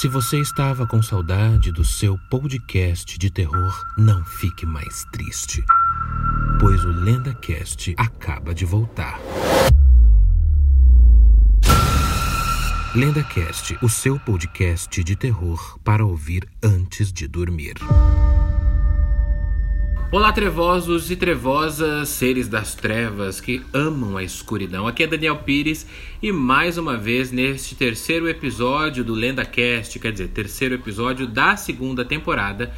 Se você estava com saudade do seu podcast de terror, não fique mais triste, pois o LendaCast acaba de voltar. LendaCast, o seu podcast de terror para ouvir antes de dormir. Olá, trevosos e trevosas, seres das trevas que amam a escuridão. Aqui é Daniel Pires e mais uma vez neste terceiro episódio do LendaCast, quer dizer, terceiro episódio da segunda temporada,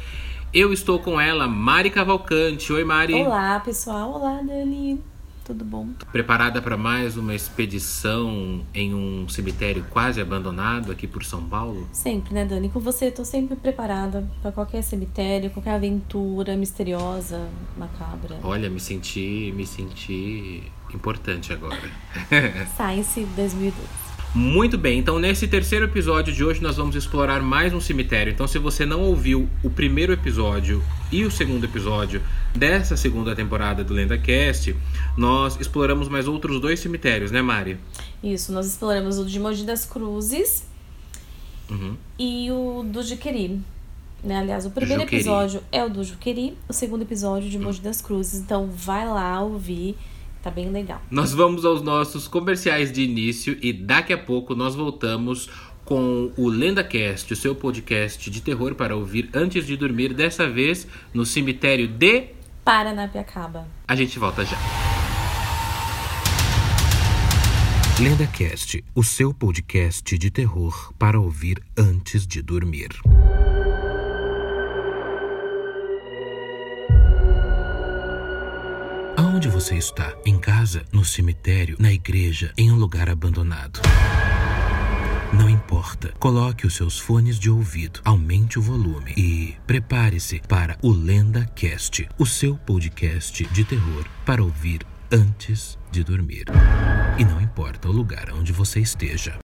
eu estou com ela, Mari Cavalcante. Oi, Mari. Olá, pessoal. Olá, Dani tudo bom. Preparada para mais uma expedição em um cemitério quase abandonado aqui por São Paulo? Sempre, né, Dani? Com você, tô sempre preparada para qualquer cemitério, qualquer aventura misteriosa, macabra. Olha, me senti, me senti importante agora. Science 2012. Muito bem, então nesse terceiro episódio de hoje nós vamos explorar mais um cemitério. Então, se você não ouviu o primeiro episódio e o segundo episódio dessa segunda temporada do LendaCast, nós exploramos mais outros dois cemitérios, né, Mari? Isso, nós exploramos o de Mogi das Cruzes uhum. e o do Juqueri. Né? Aliás, o primeiro Juqueri. episódio é o do Juqueri, o segundo episódio de Mogi das Cruzes. Então, vai lá ouvir Tá bem legal. Nós vamos aos nossos comerciais de início e daqui a pouco nós voltamos com o LendaCast, o seu podcast de terror para ouvir antes de dormir, dessa vez no cemitério de Paranapiacaba. A gente volta já. LendaCast, o seu podcast de terror para ouvir antes de dormir. Aonde você está? Em casa, no cemitério, na igreja, em um lugar abandonado. Não importa. Coloque os seus fones de ouvido, aumente o volume e prepare-se para o Lenda Cast, o seu podcast de terror para ouvir antes de dormir. E não importa o lugar onde você esteja.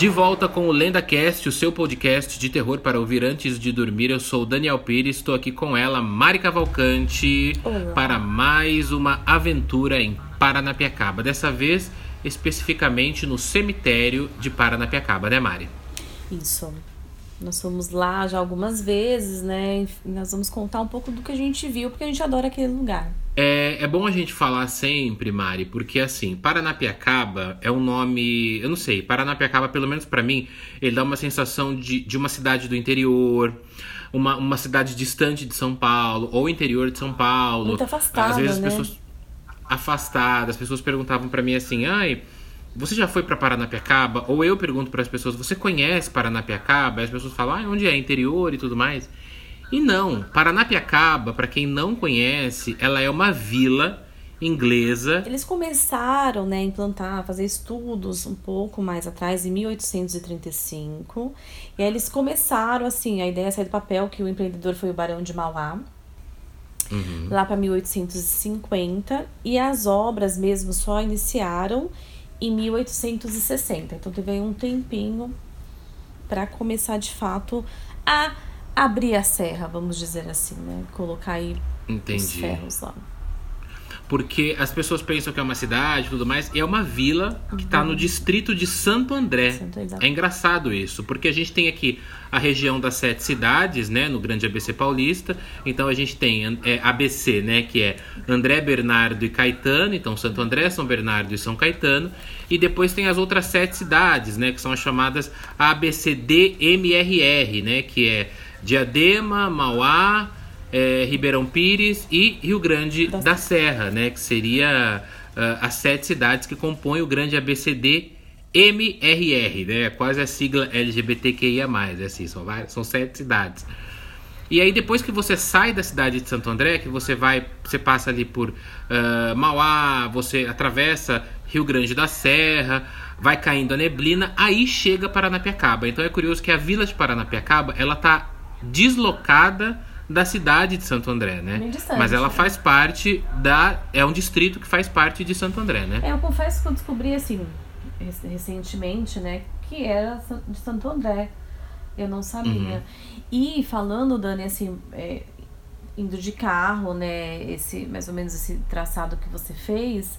De volta com o LendaCast, o seu podcast de terror para ouvir antes de dormir. Eu sou o Daniel Pires, estou aqui com ela, Mari Cavalcante, Olá. para mais uma aventura em Paranapiacaba. Dessa vez, especificamente no cemitério de Paranapiacaba, né, Mari? Isso. Nós fomos lá já algumas vezes, né? Nós vamos contar um pouco do que a gente viu, porque a gente adora aquele lugar. É, é bom a gente falar sempre, Mari, porque assim, Paranapiacaba é um nome. Eu não sei, Paranapiacaba, pelo menos para mim, ele dá uma sensação de, de uma cidade do interior, uma, uma cidade distante de São Paulo, ou interior de São Paulo. Muito afastada. Às vezes né? as pessoas. Afastadas, as pessoas perguntavam para mim assim, ai. Você já foi para Paranapiacaba? Ou eu pergunto para as pessoas, você conhece Paranapiacaba? E as pessoas falam, ah, onde é? Interior e tudo mais. E não, Paranapiacaba, para quem não conhece, ela é uma vila inglesa. Eles começaram né, a implantar, a fazer estudos um pouco mais atrás, em 1835. E aí eles começaram, assim, a ideia saiu do papel que o empreendedor foi o Barão de Mauá. Uhum. Lá para 1850. E as obras mesmo só iniciaram em 1860. Então teve um tempinho para começar de fato a abrir a serra, vamos dizer assim, né? Colocar aí Entendi. os ferros lá. Porque as pessoas pensam que é uma cidade e tudo mais, e é uma vila que está no uhum. distrito de Santo André. Santo é engraçado isso, porque a gente tem aqui a região das sete cidades, né, no grande ABC paulista. Então a gente tem é, ABC, né, que é André, Bernardo e Caetano. Então Santo André, São Bernardo e São Caetano. E depois tem as outras sete cidades, né, que são as chamadas ABCDMRR, né, que é Diadema, Mauá, é, Ribeirão Pires e Rio Grande da, da Serra, né? Que seria uh, as sete cidades que compõem o grande ABCD MRR, né? Quase a sigla LGBTQIA+, é assim, são, várias, são sete cidades. E aí depois que você sai da cidade de Santo André, que você vai, você passa ali por uh, Mauá, você atravessa Rio Grande da Serra, vai caindo a neblina, aí chega Paranapiacaba. Então é curioso que a vila de Paranapiacaba, ela tá deslocada da cidade de Santo André, né? Distante, Mas ela né? faz parte da. É um distrito que faz parte de Santo André, né? É, eu confesso que eu descobri assim, recentemente, né? Que era de Santo André. Eu não sabia. Uhum. E falando, Dani, assim, é, indo de carro, né? Esse, mais ou menos esse traçado que você fez.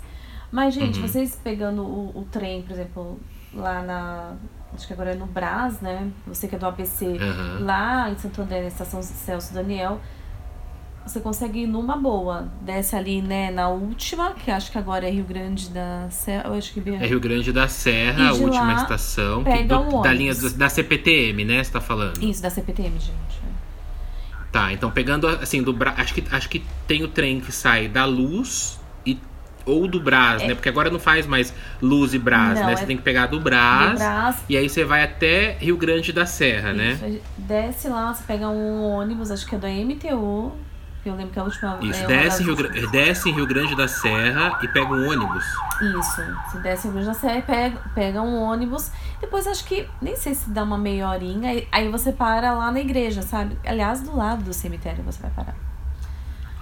Mas, gente, uhum. vocês pegando o, o trem, por exemplo, lá na. Acho que agora é no Brás, né? Você que é do ABC, Aham. lá em Santo André, na estação Celso Daniel, você consegue ir numa boa. Desce ali, né, na última, que acho que agora é Rio Grande da Serra. Eu acho que É Rio Grande da Serra, a última estação. que do- um da linha do- da CPTM, né? Você tá falando? Isso, da CPTM, gente. Tá, então pegando assim do Bra... acho que acho que tem o trem que sai da Luz ou do Brás, né? Porque agora não faz mais Luz e Brás, É. Não, né? é Você tem que pegar do Brás, Do Brás. e aí você vai até Rio Grande da Serra, né? Isso, Desce lá, você pega um ônibus, acho que é do MTU. que Eu lembro que a última. Isso, é desce, Rio. Gra- desce em Rio Grande da Serra e pega um ônibus. Isso. Você desce em Rio Grande da Serra, pega, pega um ônibus. Depois acho que. Nem sei se dá uma meia horinha. Aí você para lá na igreja, sabe? Aliás, do lado do cemitério você vai parar.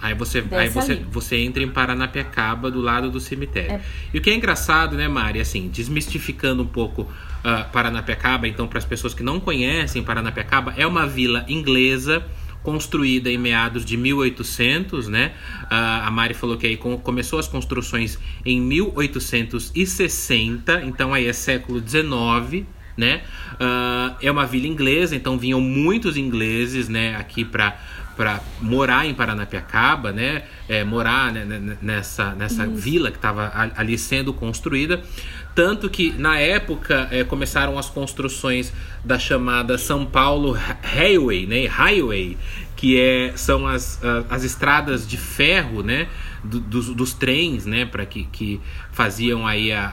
Aí você, Desce aí você, ali. você entra em Paranapiacaba, do lado do cemitério. É. E o que é engraçado, né, Mari, assim, desmistificando um pouco ah, Paranapiacaba, então, para as pessoas que não conhecem Paranapiacaba, é uma vila inglesa construída em meados de 1800, né? Ah, a Mari falou que aí com- começou as construções em 1860, então aí é século 19, né? Ah, é uma vila inglesa, então vinham muitos ingleses, né, aqui para para morar em Paranapiacaba, né? É, morar né, né, nessa, nessa vila que estava ali sendo construída. Tanto que, na época, é, começaram as construções da chamada São Paulo Highway, né? Highway, que é, são as, as estradas de ferro, né? do- dos, dos trens, né? Para que, que faziam aí a-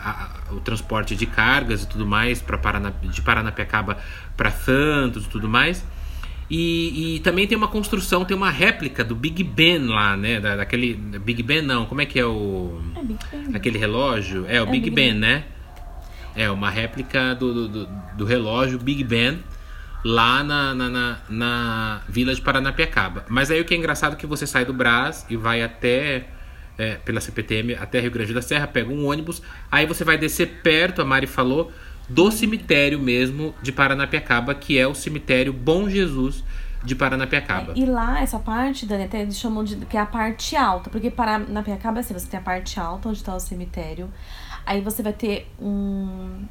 a- o transporte de cargas e tudo mais para Parana, de Paranapiacaba para Santos e tudo mais. E, e também tem uma construção, tem uma réplica do Big Ben lá, né? Da, daquele. Big Ben não, como é que é o. É Big Ben. Aquele relógio? É, o Big, Big Ben, Ben. né? É, uma réplica do, do, do- do relógio Big Ben lá na, na, na, na vila de Paranapiacaba. Mas aí o que é engraçado é que você sai do Brás e vai até. é, pela CPTM até Rio Grande da Serra, pega um ônibus, aí você vai descer perto, a Mari falou, do cemitério mesmo de Paranapiacaba, que é o cemitério Bom Jesus de Paranapiacaba. E lá, essa parte, Dani, até eles chamam de que é a parte alta, porque para na Piacaba assim, você tem a parte alta onde está o cemitério. Aí você vai ter um,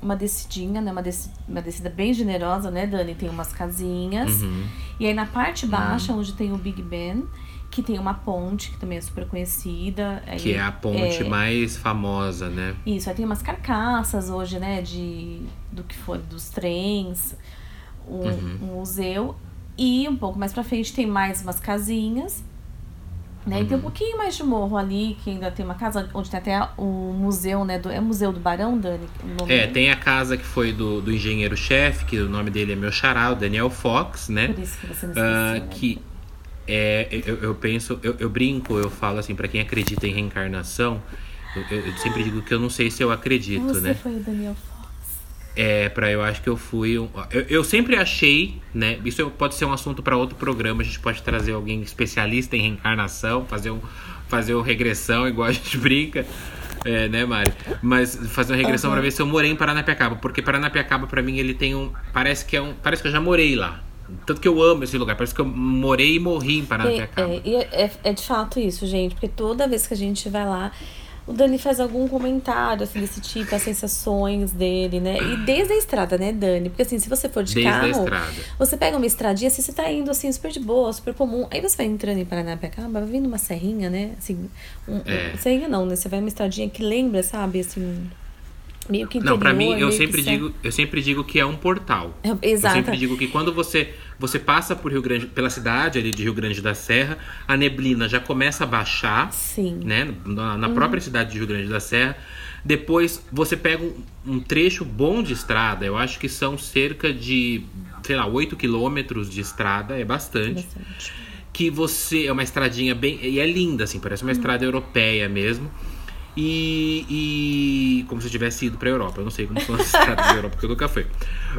uma descidinha, né? Uma, desci, uma descida bem generosa, né, Dani? Tem umas casinhas. Uhum. E aí na parte baixa, onde tem o Big Ben, que tem uma ponte, que também é super conhecida. Aí, Que é a ponte é, mais famosa, né? Isso, aí tem umas carcaças hoje, né, de do que foi dos trens, um, Uhum. um museu e um pouco mais pra frente tem mais umas casinhas, né? E tem um Uhum. pouquinho mais de morro ali, que ainda tem uma casa onde tem até o museu, né, do, é o Museu do Barão, Dani? É, dele? tem a casa que foi do, do engenheiro-chefe, que o nome dele é meu xará, o Daniel Fox, né? Por isso que você me esqueceu, Ah, né? É, eu, eu penso, eu, eu brinco, eu falo assim, pra quem acredita em reencarnação, eu, eu- sempre digo que eu não sei se eu acredito, Você né? foi o Daniel Fox. É, pra eu acho que eu fui um. Eu, eu sempre achei, né? Isso pode ser um assunto pra outro programa. A gente pode trazer alguém especialista em reencarnação, fazer um, fazer uma regressão, igual a gente brinca. É, né, Mari? Mas fazer uma regressão Uhum. pra ver se eu morei em Paranapiacaba. Porque Paranapiacaba, pra mim, ele tem um. Parece que é um. Parece que eu já morei lá. Tanto que eu amo esse lugar. Parece que eu morei e morri em Paranapiacaba. É, é, é, é de fato isso, gente, porque toda vez que a gente vai lá, o Dani faz algum comentário assim desse tipo, as sensações dele, né? E desde a estrada, né, Dani? Porque assim, se você for de Desde carro, você pega uma estradinha, assim, você tá indo assim, super de boa, super comum. Aí você vai entrando em Paranapiacaba, vai vindo uma serrinha, né? Assim, um, É. serrinha não, né? Você vai uma estradinha que lembra, sabe, assim, meio que interior, Não, pra mim, eu meio que sempre, digo, eu sempre digo que é um portal. É, Eu Exato. sempre digo que quando você, você passa por Rio Grande, pela cidade ali de Rio Grande da Serra, a neblina já começa a baixar, Sim. né? Na, na própria cidade de Rio Grande da Serra. Depois você pega um, um trecho bom de estrada, eu acho que são cerca de, sei lá, 8 quilômetros de estrada, é bastante. Bastante. Que você. É uma estradinha bem. E é linda, assim, parece uma estrada europeia mesmo. E, e como se eu tivesse ido pra Europa. Eu não sei como são as estradas da Europa, porque eu nunca fui.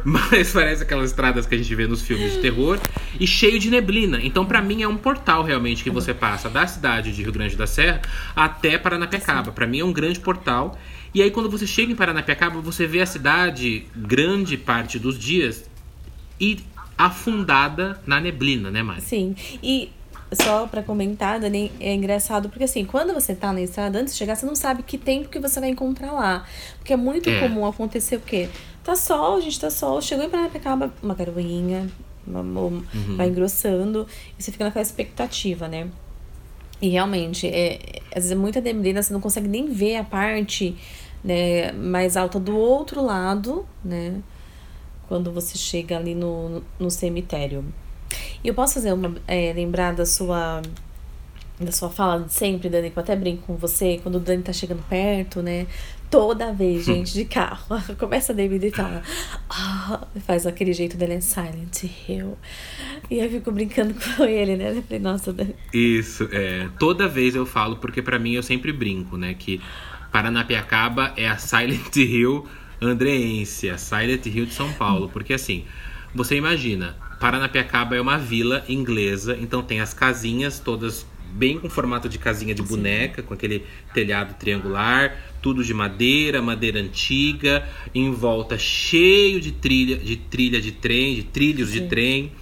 Mas parece aquelas estradas que a gente vê nos filmes de terror e cheio de neblina. Então, pra mim, é um portal realmente que você passa da cidade de Rio Grande da Serra até Paranapiacaba. Pra mim, é um grande portal. E aí, quando você chega em Paranapiacaba, você vê a cidade grande parte dos dias e afundada na neblina, né, Mari? Sim. E só para comentar, Dani, é engraçado porque assim, quando você tá na estrada, antes de chegar, você não sabe que tempo que você vai encontrar lá. Porque é muito é. comum acontecer o quê? Tá sol, a gente tá sol, chegou em Paranapiacaba, uma garoinha, uma, uhum. vai engrossando, e você fica naquela expectativa, né? E realmente, é, às vezes é muita neblina, você não consegue nem ver a parte né, mais alta do outro lado, né? Quando você chega ali no, no cemitério. E eu posso fazer uma. É, lembrar da sua. Da sua fala de sempre, Dani, que eu até brinco com você, quando o Dani tá chegando perto, né? Toda vez, gente, de carro. Começa a David e fala. Oh, faz aquele jeito dele é Silent Hill. E eu fico brincando com ele, né? Eu falei, nossa, Dani. Isso, é. Toda vez eu falo, porque para mim eu sempre brinco, né? Que Paranapiacaba é a Silent Hill andreense, a Silent Hill de São Paulo. Porque assim, você imagina, Paranapiacaba é uma vila inglesa, então tem as casinhas todas bem com formato de casinha de boneca, com aquele telhado triangular, tudo de madeira, madeira antiga, em volta cheio de trilha, de trilha de trem, de trilhos Sim. de trem,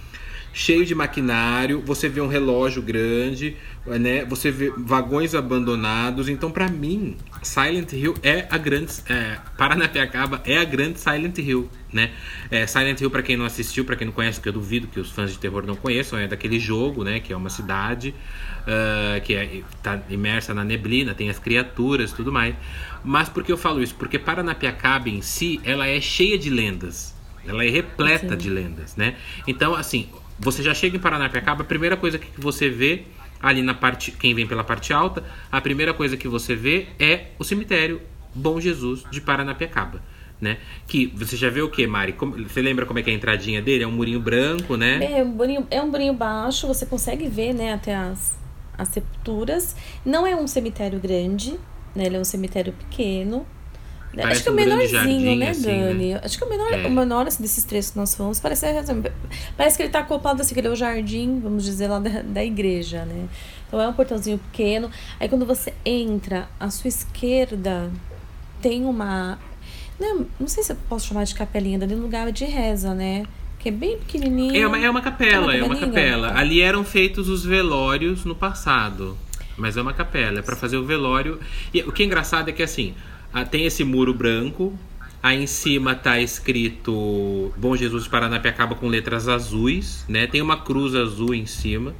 cheio de maquinário. Você vê um relógio grande, né? Você vê vagões abandonados. Então, para mim, Silent Hill é a grande. É, Paranapiacaba é a grande Silent Hill, né? É, Silent Hill, para quem não assistiu, para quem não conhece, que eu duvido que os fãs de terror não conheçam, é daquele jogo, né? Que é uma cidade uh, que é, tá imersa na neblina, tem as criaturas tudo mais. Mas por que eu falo isso? Porque Paranapiacaba em si, ela é cheia de lendas. Ela é repleta Sim. de lendas, né? Então, assim, você já chega em Paranapiacaba, a primeira coisa que você vê ali na parte, quem vem pela parte alta, a primeira coisa que você vê é o cemitério Bom Jesus de Paranapiacaba. Né? Que você já vê o que, Mari? Como, você lembra como é que é a entradinha dele? É um murinho branco, né? É um murinho, é um murinho baixo, você consegue ver, né, até as, as sepulturas. Não é um cemitério grande, né? Ele é um cemitério pequeno. Parece Acho que é o um menorzinho, né, assim, Dani? Né? Acho que é o menor, é. o menor assim, desses três que nós fomos. Parece, parece que ele tá acoplado assim, que ele é o jardim, vamos dizer, lá da, da igreja, né? Então é um portãozinho pequeno. Aí quando você entra, à sua esquerda tem uma. Não, não sei se eu posso chamar de capelinha, dali no lugar de reza, né? Que é bem pequenininho. É uma, é uma capela, é uma, é uma capela. Ali eram feitos os velórios no passado. Mas é uma capela, é para fazer o velório. E o que é engraçado é que assim, ah, tem esse muro branco. Aí em cima tá escrito Bom Jesus Paranapiacaba com letras azuis, né? Tem uma cruz azul em cima,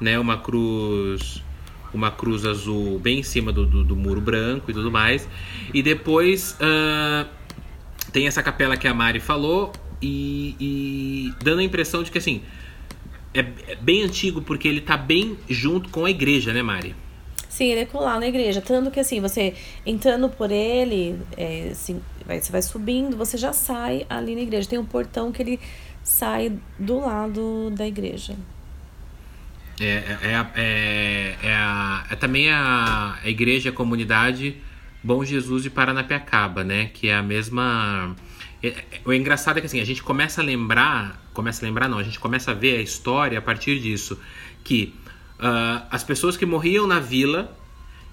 né? Uma cruz uma cruz azul bem em cima do, do, do muro branco e tudo mais. E depois uh, tem essa capela que a Mari falou e, e dando a impressão de que assim é, é bem antigo porque ele tá bem junto com a igreja, né, Mari? Sim, ele é colar na igreja. Tanto que assim, você entrando por ele, é, assim, vai, você vai subindo, você já sai ali na igreja. Tem um portão que ele sai do lado da igreja. É, é, é, é, é, a, é também a, a igreja, a comunidade Bom Jesus de Paranapiacaba, né? Que é a mesma. É, é, o engraçado é que assim, a gente começa a lembrar, começa a lembrar não, a gente começa a ver a história a partir disso, que Uh, as pessoas que morriam na vila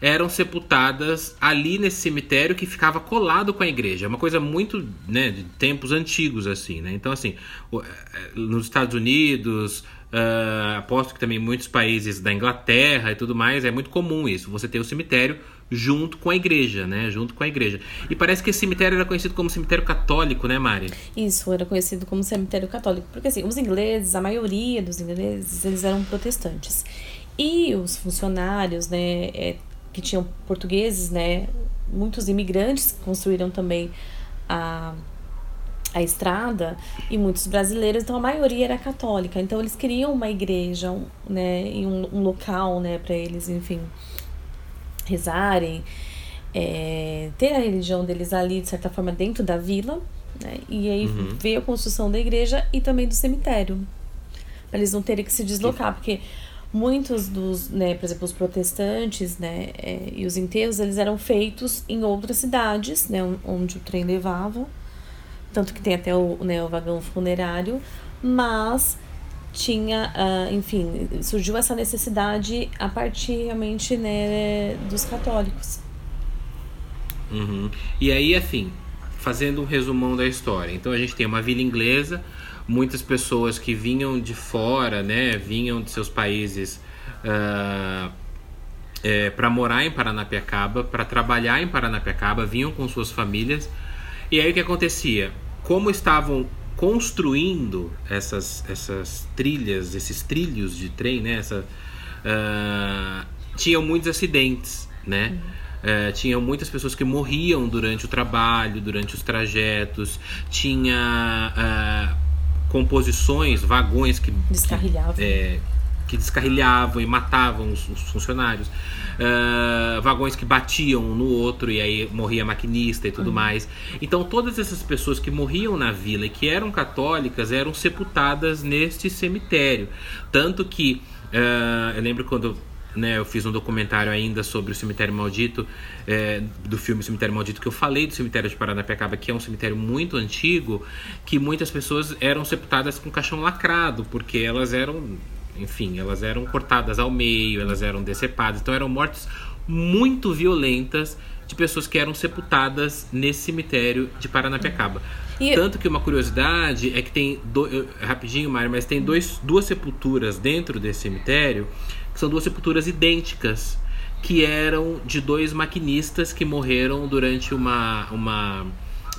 eram sepultadas ali nesse cemitério que ficava colado com a igreja. É uma coisa muito né, de tempos antigos, assim, né? Então, assim, eh, nos Estados Unidos, uh, aposto que também muitos países da Inglaterra e tudo mais, é muito comum isso. Você ter o cemitério junto com a igreja, né? Junto com a igreja. E parece que esse cemitério era conhecido como cemitério católico, né, Mari? Isso, era conhecido como cemitério católico. Porque, assim, os ingleses, a maioria dos ingleses, eles eram protestantes. E os funcionários, né, é, que tinham portugueses, né, muitos imigrantes construíram também a, a estrada e muitos brasileiros, então a maioria era católica. Então eles queriam uma igreja, um, né, e um, um local, né, para eles, enfim, rezarem, é, ter a religião deles ali de certa forma dentro da vila, né? E aí uhum. veio a construção da igreja e também do cemitério, para eles não terem que se deslocar, porque muitos dos, né, por exemplo, os protestantes, né, é, e os enterros, eles eram feitos em outras cidades, né, onde o trem levava, tanto que tem até o, né, o vagão funerário, mas tinha, uh, enfim, surgiu essa necessidade a partir realmente, né, dos católicos. Uhum. E aí, assim, fazendo um resumão da história, então a gente tem uma vila inglesa muitas pessoas que vinham de fora, né, vinham de seus países uh, é, para morar em Paranapiacaba, para trabalhar em Paranapiacaba, vinham com suas famílias. E aí o que acontecia? Como estavam construindo essas, essas trilhas, esses trilhos de trem, né? Essa, uh, tinham muitos acidentes, né? Uhum. Uh, tinham muitas pessoas que morriam durante o trabalho, durante os trajetos. Tinha uh, composições, vagões que descarrilhavam. Que, é, que descarrilhavam e matavam os, os funcionários. Uh, vagões que batiam um no outro e aí morria maquinista e tudo uhum. mais. Então todas essas pessoas que morriam na vila e que eram católicas eram sepultadas neste cemitério. Tanto que uh, eu lembro quando né, eu fiz um documentário ainda sobre o cemitério maldito, é, do filme Cemitério Maldito, que eu falei do cemitério de Paranapiacaba, que é um cemitério muito antigo, que muitas pessoas eram sepultadas com caixão lacrado, porque elas eram enfim, elas eram cortadas ao meio, elas eram decepadas. Então eram mortes muito violentas de pessoas que eram sepultadas nesse cemitério de Paranapiacaba. E... Tanto que uma curiosidade é que tem do... rapidinho, Mário, mas tem dois, duas sepulturas dentro desse cemitério que são duas sepulturas idênticas que eram de dois maquinistas que morreram durante uma, uma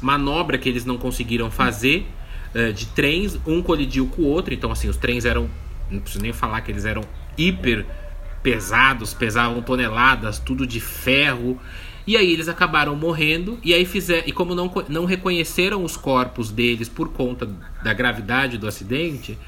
manobra que eles não conseguiram fazer uh, de trens. Um colidiu com o outro, então assim os trens eram não preciso nem falar que eles eram hiper pesados, pesavam toneladas, tudo de ferro. E aí eles acabaram morrendo e aí fizeram e como não, não reconheceram os corpos deles por conta da gravidade do acidente,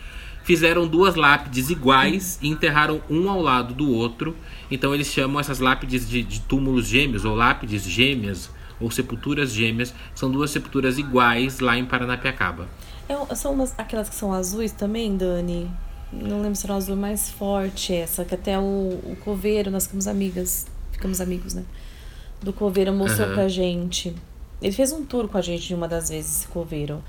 fizeram duas lápides iguais e enterraram um ao lado do outro. Então eles chamam essas lápides de, de túmulos gêmeos ou lápides gêmeas ou sepulturas gêmeas. São duas sepulturas iguais lá em Paranapiacaba. É, são umas, aquelas que são azuis também, Dani? Não lembro se era o azul mais forte essa, que até o, o Coveiro, nós ficamos amigas, ficamos amigos, né? Do Coveiro mostrou uhum. pra gente. Ele fez um tour com a gente de uma das vezes, esse Coveiro.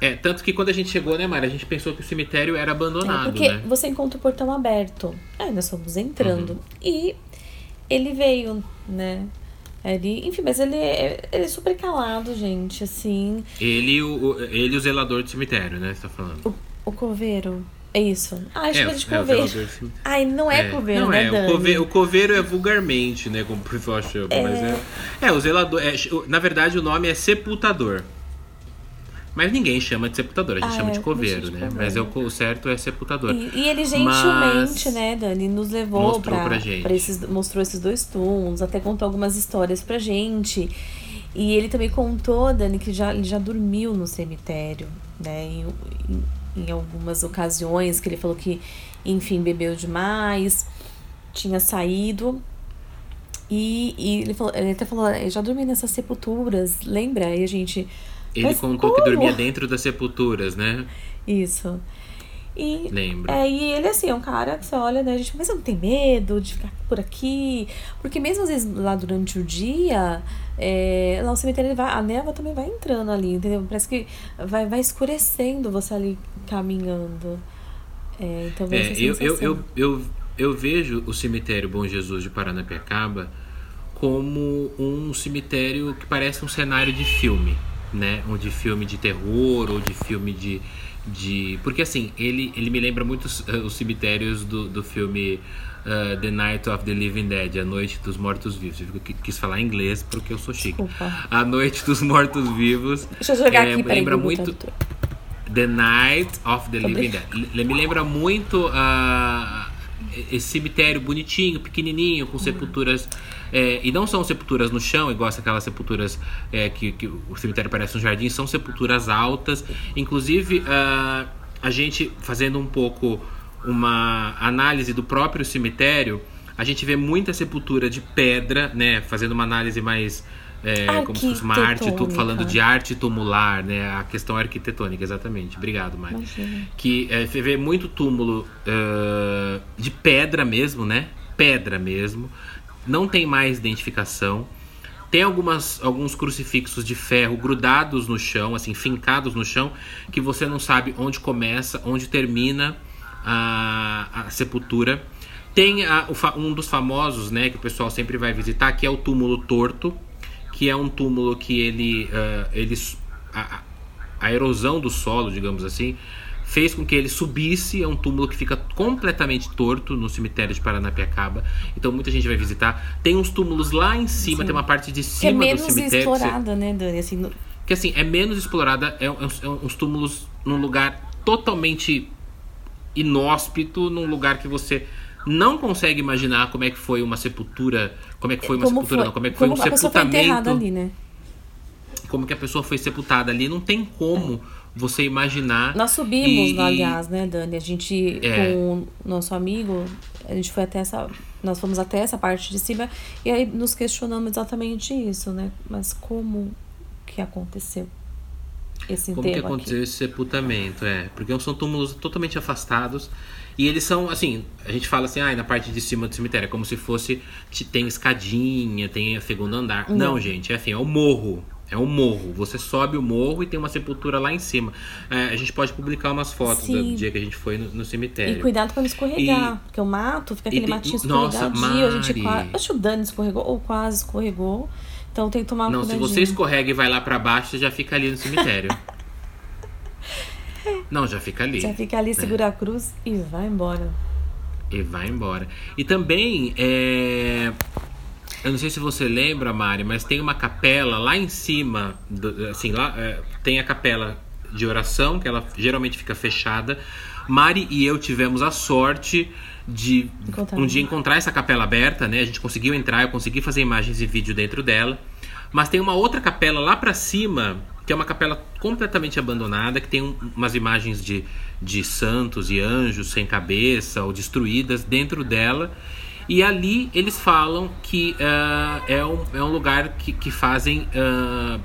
É, tanto que quando a gente chegou, né, Mara, a gente pensou que o cemitério era abandonado, é, porque né? você encontra o portão aberto. Aí nós fomos entrando. Uhum. E ele veio, né? Ele, enfim, mas ele é, ele é super calado, gente, assim. Ele o, ele o zelador do cemitério, né? Você tá falando? O, o coveiro. É isso. Ah, acho é, que é de coveiro. É, Ai, não é, é coveiro, não né, é. Dani? O coveiro, o coveiro é vulgarmente, né, como o pessoal chama, é... mas é... É, o zelador... É, na verdade, o nome é sepultador. Mas ninguém chama de sepultador, a gente ah, chama de é, coveiro, de né? Coveiro. Mas é o, o, certo é sepultador. E, e ele gentilmente, mas... né, Dani, nos levou pra, pra, gente. pra esses... Mostrou esses dois túmulos, até contou algumas histórias pra gente. E ele também contou, Dani, que já, ele já dormiu no cemitério, né? E, e em algumas ocasiões que ele falou que, enfim, bebeu demais, tinha saído. E, e ele, falou, ele até falou, eu já dormi nessas sepulturas, lembra? E a gente. Ele contou como? que dormia dentro das sepulturas, né? Isso. E, Lembro. É, e ele, assim, é um cara que você olha, né? A gente, mas você não tem medo de ficar por aqui? Porque mesmo às vezes lá durante o dia, é, lá o cemitério, vai, a neva também vai entrando ali, entendeu? Parece que vai, vai escurecendo você ali caminhando. É, então é, eu, eu, eu, eu, eu vejo o cemitério Bom Jesus de Paranapiacaba como um cemitério que parece um cenário de filme, né? Um de filme de terror ou de filme de de porque assim ele, ele me lembra muito os, uh, os cemitérios do, do filme uh, The Night of the Living Dead a Noite dos Mortos Vivos. Eu quis falar em inglês porque eu sou chique. A Noite dos Mortos Vivos deixa eu jogar é, aqui lembra muito The Night of the Living Dead. Me lembra muito uh, esse cemitério bonitinho pequenininho com sepulturas é, e não são sepulturas no chão, igual aquelas sepulturas é, que, que, o cemitério parece um jardim, são sepulturas altas. Inclusive, uh, a gente fazendo um pouco uma análise do próprio cemitério, a gente vê muita sepultura de pedra, né? Fazendo uma análise mais. É, como se fosse uma arte, falando de arte tumular, né? A questão arquitetônica, exatamente. Obrigado, Mari. Que é, vê muito túmulo uh, de pedra mesmo, né? Pedra mesmo não tem mais identificação. Tem algumas, alguns crucifixos de ferro grudados no chão, assim, fincados no chão, que você não sabe onde começa, onde termina a, a sepultura. Tem a, um dos famosos, né, que o pessoal sempre vai visitar, que é o túmulo torto, que é um túmulo que ele, uh, ele a, a erosão do solo, digamos assim, fez com que ele subisse. É um túmulo que fica completamente torto no cemitério de Paranapiacaba. Então muita gente vai visitar. Tem uns túmulos lá em cima, Sim. tem uma parte de cima que é menos do cemitério. explorada, né, Dani? Assim, no... Que assim, é menos explorada, é, é, é uns túmulos num lugar totalmente inóspito, num lugar que você não consegue imaginar como é que foi uma sepultura, como é que foi uma como sepultura, foi, não, como é que foi um sepultamento. ali, né? Como que a pessoa foi sepultada ali, não tem como é. você imaginar. Nós subimos, e, aliás, né, Dani? A gente é. com o nosso amigo, a gente foi até essa, nós fomos até essa parte de cima e aí nos questionamos exatamente isso, né? Mas como que aconteceu? Esse como que aconteceu aqui? esse sepultamento, é, porque são túmulos totalmente afastados e eles são, assim, a gente fala assim, ah, na parte de cima do cemitério, é como se fosse, tem escadinha, tem segundo andar. Não. Não, gente, é assim, é o morro. É um morro. Você sobe o morro e tem uma sepultura lá em cima. É, a gente pode publicar umas fotos Sim. do dia que a gente foi no, no cemitério. E cuidado pra não escorregar. E, porque o mato fica aquele matinho escorregadio. Nossa, a gente quase. Acho que o Dani escorregou, ou quase escorregou. Então tem que tomar Não, se você escorrega e vai lá para baixo, você já fica ali no cemitério. Não, já fica ali. Já fica ali, segura é. a cruz e vai embora. E vai embora. E também, é... eu não sei se você lembra, Mari, mas tem uma capela lá em cima, do, assim, lá é, tem a capela de oração, que ela geralmente fica fechada. Mari e eu tivemos a sorte de encontrar. um dia encontrar essa capela aberta, né? A gente conseguiu entrar, eu consegui fazer imagens e vídeo dentro dela. Mas tem uma outra capela lá para cima que é uma capela completamente abandonada, que tem um, umas imagens de, de santos e anjos sem cabeça ou destruídas dentro dela. E ali eles falam que uh, é, um, é um lugar que, que fazem uh,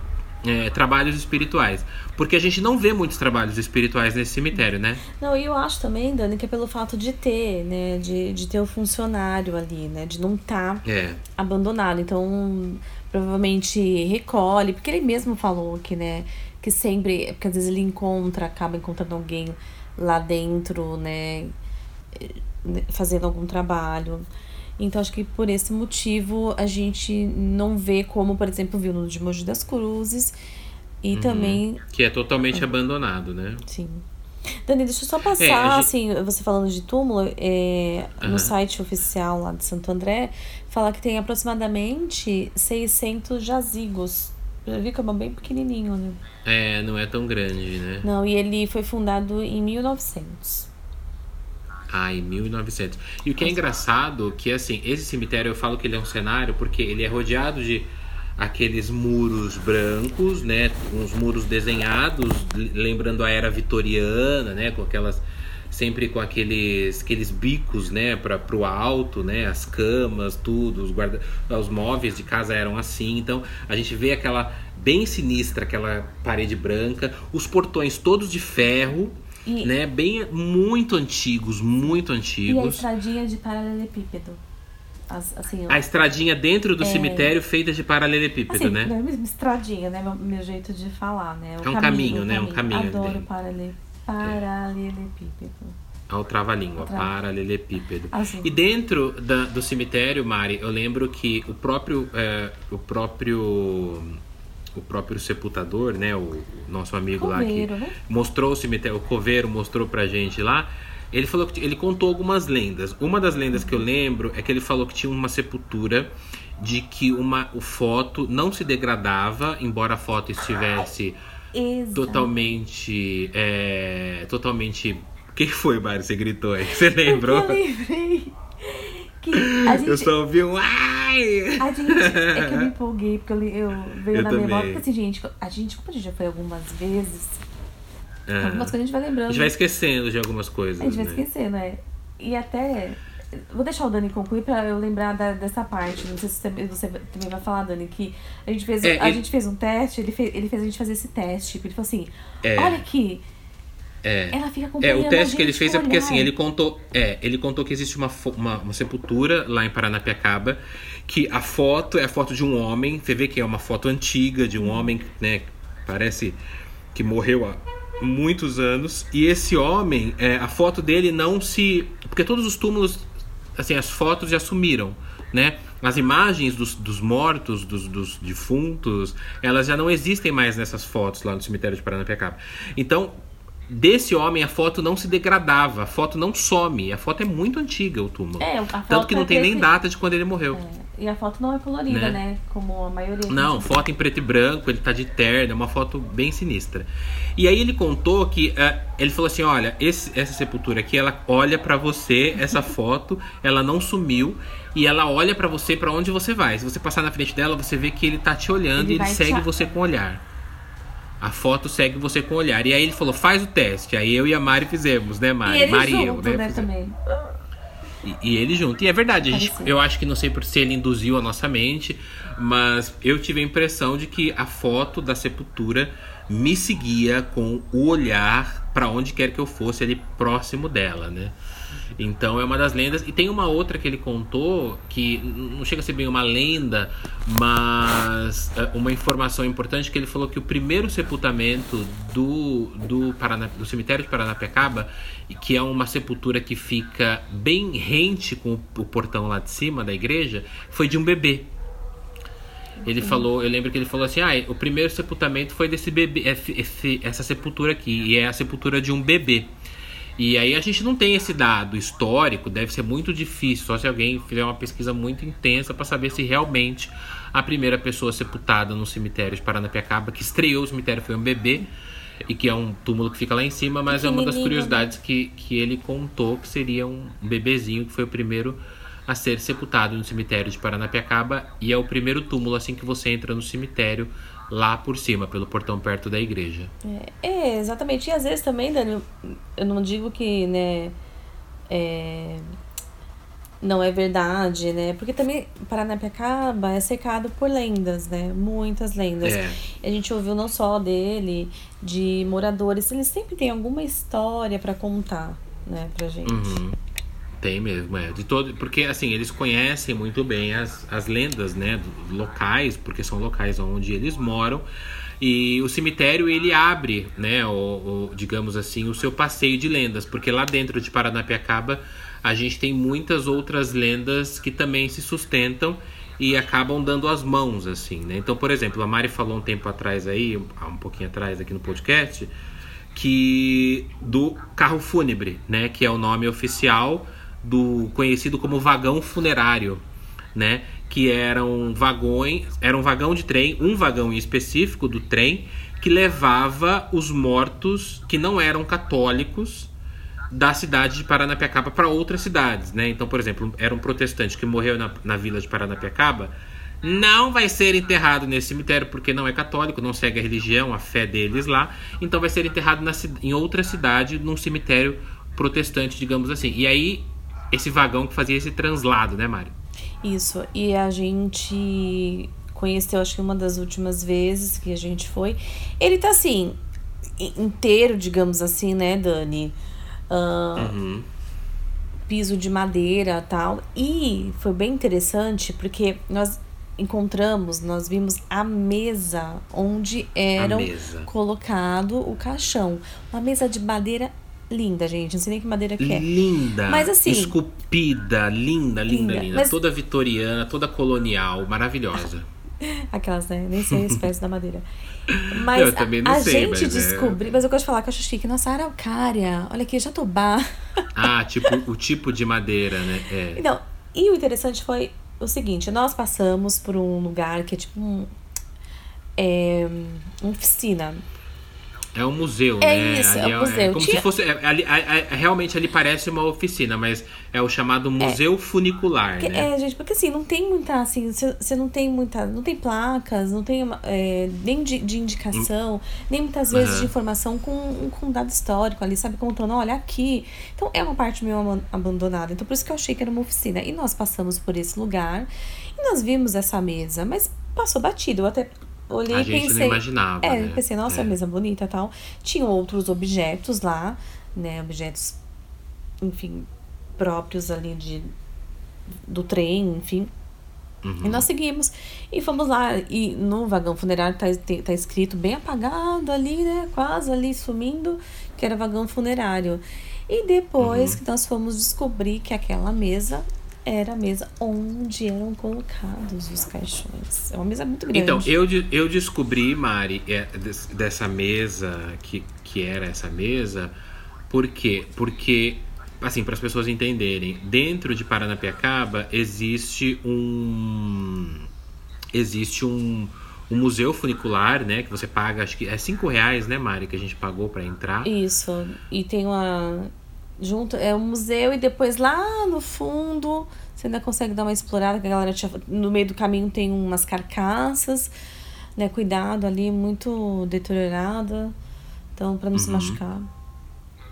é, trabalhos espirituais. Porque a gente não vê muitos trabalhos espirituais nesse cemitério, né? Não, e eu acho também, Dani, que é pelo fato de ter, né? De, de ter o funcionário ali, né? De não estar tá é. abandonado. Então, provavelmente recolhe, porque ele mesmo falou que, né, que sempre, porque às vezes ele encontra, acaba encontrando alguém lá dentro, né, fazendo algum trabalho. Então acho que por esse motivo a gente não vê como, por exemplo, viu no de Mogi das Cruzes e uhum. também que é totalmente é. abandonado, né? Sim. Dani, deixa eu só passar, é, gente... assim, você falando de túmulo, é, uhum. no site oficial lá de Santo André, fala que tem aproximadamente 600 jazigos. Já vi que é bem pequenininho, né? É, não é tão grande, né? Não, e ele foi fundado em 1900. Ah, em 1900. E o que é engraçado, que assim, esse cemitério eu falo que ele é um cenário porque ele é rodeado de aqueles muros brancos, né, uns muros desenhados, lembrando a era vitoriana, né, com aquelas sempre com aqueles aqueles bicos, né, para o alto, né, as camas, tudo, os guarda, os móveis de casa eram assim. Então, a gente vê aquela bem sinistra aquela parede branca, os portões todos de ferro, e, né, bem muito antigos, muito antigos. E a estradinha de paralelepípedo. As, assim, a estradinha dentro do é... cemitério feita de paralelepípedo, assim, né? Não é estradinha, né? Meu, meu jeito de falar, né? O é um caminho, caminho né? Caminho. Um caminho. Adoro parale... paralelepípedo. Ao trava-língua, trava... paralelepípedo. Assim. E dentro da, do cemitério, Mari, eu lembro que o próprio, é, o próprio o próprio sepultador, né, o nosso amigo coveiro, lá que né? mostrou o cemitério, o coveiro mostrou pra gente lá ele falou que ele contou algumas lendas. Uma das lendas que eu lembro é que ele falou que tinha uma sepultura de que uma o foto não se degradava, embora a foto estivesse Exato. totalmente é, totalmente o que foi, Mari? Você gritou aí? Você lembrou? Eu lembrei. Que a gente, eu só ouvi um ai! A gente, é que eu me empolguei, porque eu, eu veio eu na também. memória. Porque assim, gente, a gente, como a gente já foi algumas vezes, é. Algumas coisas a gente vai lembrando. A gente vai esquecendo de algumas coisas. A gente vai né? esquecendo, é. E até. Vou deixar o Dani concluir pra eu lembrar da, dessa parte. Não sei se você, você também vai falar, Dani, que a gente fez, é, a ele... gente fez um teste, ele fez, ele fez a gente fazer esse teste. Ele falou assim: é. olha aqui. É. Ela fica É, o teste que ele fez é porque assim, ele contou, é, ele contou que existe uma, uma, uma, sepultura lá em Paranapiacaba, que a foto é a foto de um homem, você vê que é uma foto antiga de um homem, né, parece que morreu há muitos anos. E esse homem, é, a foto dele não se. Porque todos os túmulos, assim, as fotos já sumiram, né? As imagens dos, dos mortos, dos, dos defuntos, elas já não existem mais nessas fotos lá no cemitério de Paranapiacaba. Então, desse homem a foto não se degradava, a foto não some, a foto é muito antiga o túmulo. É, Tanto que não é tem nem data de quando ele morreu. É, E a foto não é colorida, Né? né? Como a maioria. Não, foto em preto e branco, ele tá de terno, é uma foto bem sinistra. E aí ele contou que eh, ele falou assim: olha, esse- essa sepultura aqui, ela olha pra você, essa foto, ela não sumiu e ela olha pra você pra onde você vai. Se você passar na frente dela, você vê que ele tá te olhando Ele e ele segue te- você com o olhar. A foto segue você com o olhar. E aí ele falou: faz o teste. Aí eu e a Mari fizemos, né, Mari? E ele Mari e junto, eu, né? né, também. E, e ele junto. E é verdade, a gente, eu acho que não sei por se ele induziu a nossa mente, mas eu tive a impressão de que a foto da sepultura me seguia com o olhar para onde quer que eu fosse ali próximo dela, né? Então é uma das lendas. E tem uma outra que ele contou que não chega a ser bem uma lenda, mas é, uma informação importante que ele falou que o primeiro sepultamento do, do, Parana, do cemitério de Paranapiacaba, que é uma sepultura que fica bem rente com o, portão lá de cima da igreja, foi de um bebê. Ele falou, eu lembro que ele falou assim: ah, o primeiro sepultamento foi desse bebê, esse- esse- essa sepultura aqui, e é a sepultura de um bebê. E aí a gente não tem esse dado histórico, deve ser muito difícil, só se alguém fizer uma pesquisa muito intensa para saber se realmente a primeira pessoa sepultada no cemitério de Paranapiacaba, que estreou o cemitério, foi um bebê, e que é um túmulo que fica lá em cima, mas é uma das Pequenininho, curiosidades que, que ele contou que seria um bebezinho que foi o primeiro a ser sepultado no cemitério de Paranapiacaba e é o primeiro túmulo assim que você entra no cemitério lá por cima, pelo portão perto da igreja. É, exatamente. E às vezes também, Dani, eu- não digo que, né, é, não é verdade, né? Porque também Paranapiacaba é cercado por lendas, né? Muitas lendas. É. A gente ouviu não só dele, de moradores, eles sempre têm alguma história pra contar, né, pra gente. Uhum. Tem mesmo, é. De todo, porque assim, eles conhecem muito bem as, as lendas, né, locais, porque são locais onde eles moram. E o cemitério ele abre, né, o, o- digamos assim, o seu passeio de lendas, porque lá dentro de Paranapiacaba a gente tem muitas outras lendas que também se sustentam e acabam dando as mãos, assim, né? Então, por exemplo, a Mari falou um tempo atrás aí, um pouquinho atrás aqui no podcast, que do carro fúnebre, né, que é o nome oficial do conhecido como vagão funerário, né, que eram vagões, era um vagão de trem, um vagão em específico do trem que levava os mortos que não eram católicos da cidade de Paranapiacaba para outras cidades, né? Então, por exemplo, era um protestante que morreu na, na vila de Paranapiacaba, não vai ser enterrado nesse cemitério porque não é católico, não segue a religião, a fé deles lá, então vai ser enterrado na, em outra cidade, num cemitério protestante, digamos assim. E aí, esse vagão que fazia esse translado, né, Mário? Isso, e a gente conheceu, acho que uma das últimas vezes que a gente foi. Ele tá assim, inteiro, digamos assim, né, Dani? Ah, Uhum. piso de madeira tal. E foi bem interessante porque nós encontramos, nós vimos a mesa onde eram mesa. colocado o caixão. Uma mesa de madeira linda, gente. Não sei nem que madeira que é. Linda, Mas assim- esculpida, linda, linda, Linda, linda, mas- toda vitoriana, toda colonial, maravilhosa. Aquelas, né? Nem sei a espécie da madeira. Mas Eu também não a, sei, gente mas é- descobriu. Mas eu gosto de falar que eu acho chique. Nossa, araucária. Olha aqui, jatobá. Ah, tipo, o tipo de madeira, né? É. Então, e o interessante foi o seguinte: nós passamos por um lugar que é tipo um. É, uma oficina. É um museu, É né? isso, é Ali um museu. como Tinha- se fosse. é, é- é- realmente ali parece uma oficina, mas é o chamado museu funicular, Que- né? É, gente, porque assim, não tem muita, assim, você não tem muita, não tem placas, não tem é, nem de, de indicação, nem muitas vezes Aham. de informação com, com dado histórico ali, sabe, contando, olha, aqui. Então, é uma parte meio aban- abandonada. Então, por isso que eu achei que era uma oficina. E nós passamos por esse lugar e nós vimos essa mesa, mas passou batido. Eu até olhei A gente pensei... não imaginava. É, né? pensei, nossa, É. mesa bonita e tal. Tinham outros objetos lá, né, objetos, enfim, próprios ali de do trem, enfim. Uhum. E nós seguimos e fomos lá. E no vagão funerário tá, tá escrito bem apagado ali, né? Quase ali sumindo, que era vagão funerário. E depois Uhum. que nós fomos descobrir que aquela mesa era a mesa onde eram colocados os caixões. É uma mesa muito grande. Então, eu, eu descobri, Mari, é, dessa mesa, que, que era essa mesa, por quê? Porque, assim, para as pessoas entenderem, dentro de Paranapiacaba existe um. Existe um, um museu funicular, né? Que você paga, acho que é cinco reais, né, Mari, que a gente pagou para entrar. Isso. E tem uma junto é um museu e depois lá no fundo você ainda consegue dar uma explorada que a galera tinha, no meio do caminho tem umas carcaças né cuidado ali muito deteriorada então para não uhum. se machucar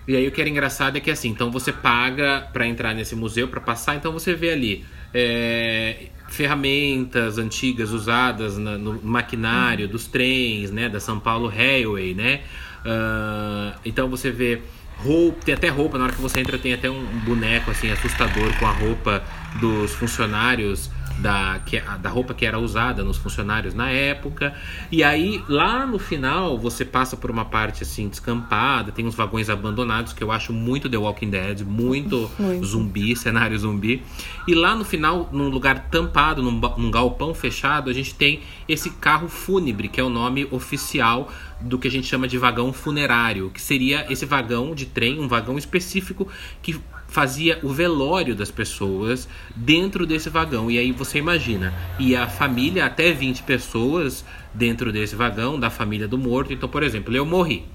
e aí o que era engraçado é que assim então você paga para entrar nesse museu para passar então você vê ali é, ferramentas antigas usadas na, no maquinário uhum. dos trens né da São Paulo Railway né uh, então você vê roupa, tem até roupa, na hora que você entra tem até um boneco assim assustador com a roupa dos funcionários da, que, da roupa que era usada nos funcionários na época. E aí, lá no final, você passa por uma parte assim descampada, tem uns vagões abandonados que eu acho muito The Walking Dead, muito, muito. zumbi, cenário zumbi. E lá no final, num lugar tampado, num, num galpão fechado, a gente tem esse carro fúnebre, que é o nome oficial do que a gente chama de vagão funerário, que seria esse vagão de trem, um vagão específico que fazia o velório das pessoas dentro desse vagão. E aí você imagina, e a família, até 20 pessoas dentro desse vagão, da família do morto. Então, por exemplo, eu morri.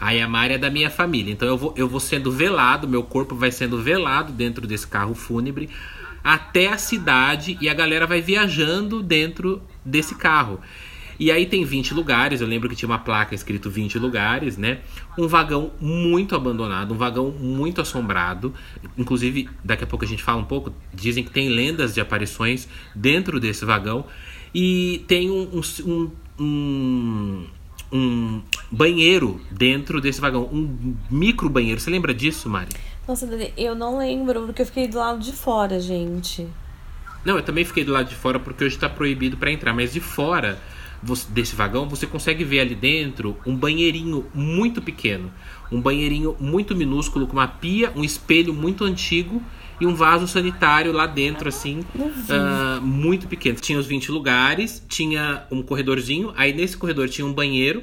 Aí a Mari é da minha família. Então eu vou, eu vou sendo velado, meu corpo vai sendo velado dentro desse carro fúnebre até a cidade e a galera vai viajando dentro desse carro. E aí tem 20 lugares, eu lembro que tinha uma placa escrito 20 lugares, né? Um vagão muito abandonado, um vagão muito assombrado. Inclusive, daqui a pouco a gente fala um pouco, dizem que tem lendas de aparições dentro desse vagão. E tem um, um, um, um banheiro dentro desse vagão, um micro banheiro. Você lembra disso, Mari? Nossa, eu não lembro, porque eu fiquei do lado de fora, gente. Não, eu também fiquei do lado de fora porque hoje está proibido para entrar, mas de fora desse vagão, você consegue ver ali dentro um banheirinho muito pequeno, um banheirinho muito minúsculo com uma pia, um espelho muito antigo e um vaso sanitário lá dentro, assim, uh, muito pequeno. Tinha os 20 lugares, tinha um corredorzinho, aí nesse corredor tinha um banheiro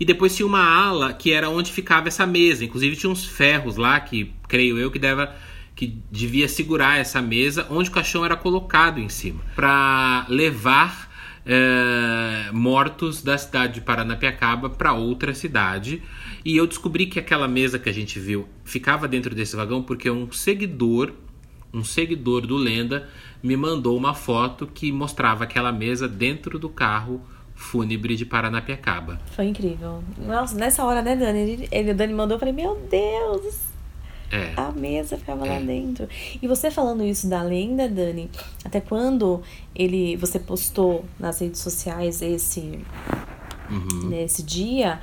e depois tinha uma ala que era onde ficava essa mesa. Inclusive tinha uns ferros lá que, creio eu, que deva que devia segurar essa mesa onde o caixão era colocado em cima para levar é, mortos da cidade de Paranapiacaba para outra cidade. E eu descobri que aquela mesa que a gente viu ficava dentro desse vagão porque um seguidor, um seguidor do Lenda, me mandou uma foto que mostrava aquela mesa dentro do carro fúnebre de Paranapiacaba. Foi incrível. Nossa, nessa hora, né, Dani? Ele, ele, Dani mandou, eu falei, meu Deus, é. A mesa ficava é. lá dentro. E você falando isso da lenda, Dani, até quando ele você postou nas redes sociais esse uhum. nesse dia,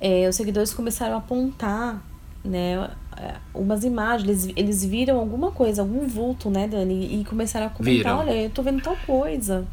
é, os seguidores começaram a apontar, né, umas imagens, eles, eles viram alguma coisa, algum vulto, né, Dani, e começaram a comentar, Viram. olha, eu tô vendo tal coisa.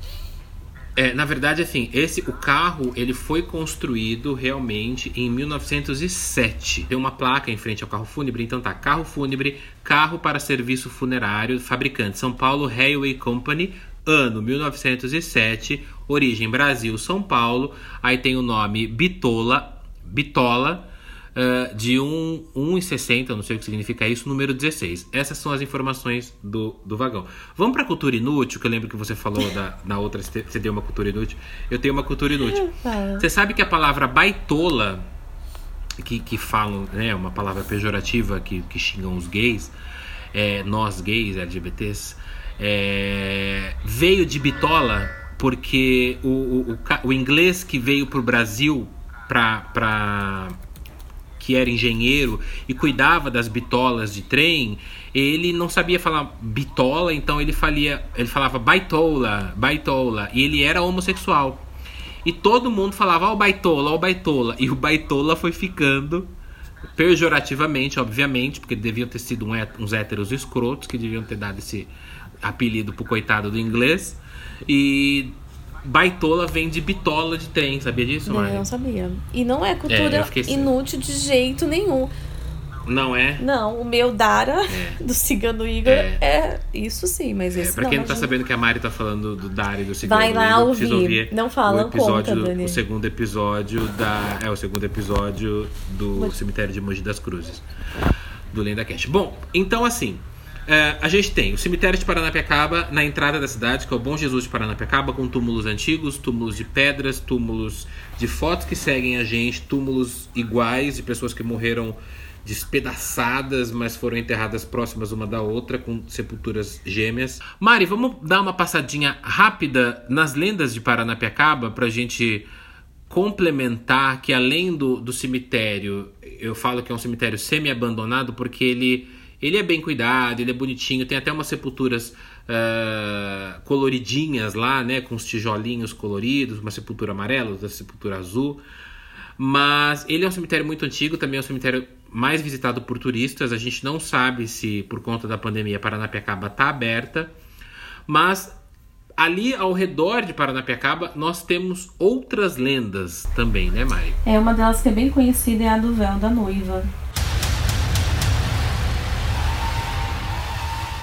É, na verdade, assim, esse o carro ele foi construído realmente em 1907. Tem uma placa em frente ao carro fúnebre, então tá carro fúnebre, carro para serviço funerário, fabricante São Paulo Railway Company, ano 1907, origem Brasil, São Paulo. Aí tem o nome Bitola, Bitola uh, de 1,60, não sei o que significa isso, número 16. Essas são as informações do, do vagão. Vamos para cultura inútil, que eu lembro que você falou da, na outra, você deu uma cultura inútil. Eu tenho uma cultura inútil. Você sabe que a palavra baitola, que, que falam, né, uma palavra pejorativa que, que xingam os gays, é, nós gays, LGBTs, é, veio de bitola porque o, o, o, o inglês que veio para o Brasil para que era engenheiro e cuidava das bitolas de trem, ele não sabia falar bitola, então ele, falia, ele falava baitola, baitola, e ele era homossexual. E todo mundo falava, ó, oh, baitola, ó, oh, baitola. E o baitola foi ficando pejorativamente, obviamente, porque deviam ter sido uns héteros escrotos que deviam ter dado esse apelido pro coitado do inglês. E baitola vem de bitola de trem, sabia disso, Não, Mari? não sabia. E não é cultura é, inútil de jeito nenhum. Não é? Não, o meu Dara, é. do Cigano Igor, é. é, isso sim, mas é, esse pra não. quem não tá sabendo que a Mari tá falando do Dara e do Cigano Vai lá Igor, ouvir. ouvir. Não fala, o episódio, conta. O segundo episódio da... É, o segundo episódio do. Cemitério de Mogi das Cruzes. Do Lenda Cast. Bom, então assim... É, a gente tem o cemitério de Paranapiacaba na entrada da cidade, que é o Bom Jesus de Paranapiacaba, com túmulos antigos, túmulos de pedras, túmulos de fotos que seguem a gente, túmulos iguais de pessoas que morreram despedaçadas, mas foram enterradas próximas uma da outra, com sepulturas gêmeas. Mari, vamos dar uma passadinha rápida nas lendas de Paranapiacaba para a gente complementar que além do, do cemitério, eu falo que é um cemitério semi-abandonado porque ele ele é bem cuidado, ele é bonitinho, tem até umas sepulturas uh, coloridinhas lá, né? Com os tijolinhos coloridos, uma sepultura amarela, outra sepultura azul. Mas ele é um cemitério muito antigo, também é um cemitério mais visitado por turistas. A gente não sabe se, por conta da pandemia, Paranapiacaba está aberta. Mas ali ao redor de Paranapiacaba nós temos outras lendas também, né, Mari? É, uma delas que é bem conhecida é a do véu da noiva.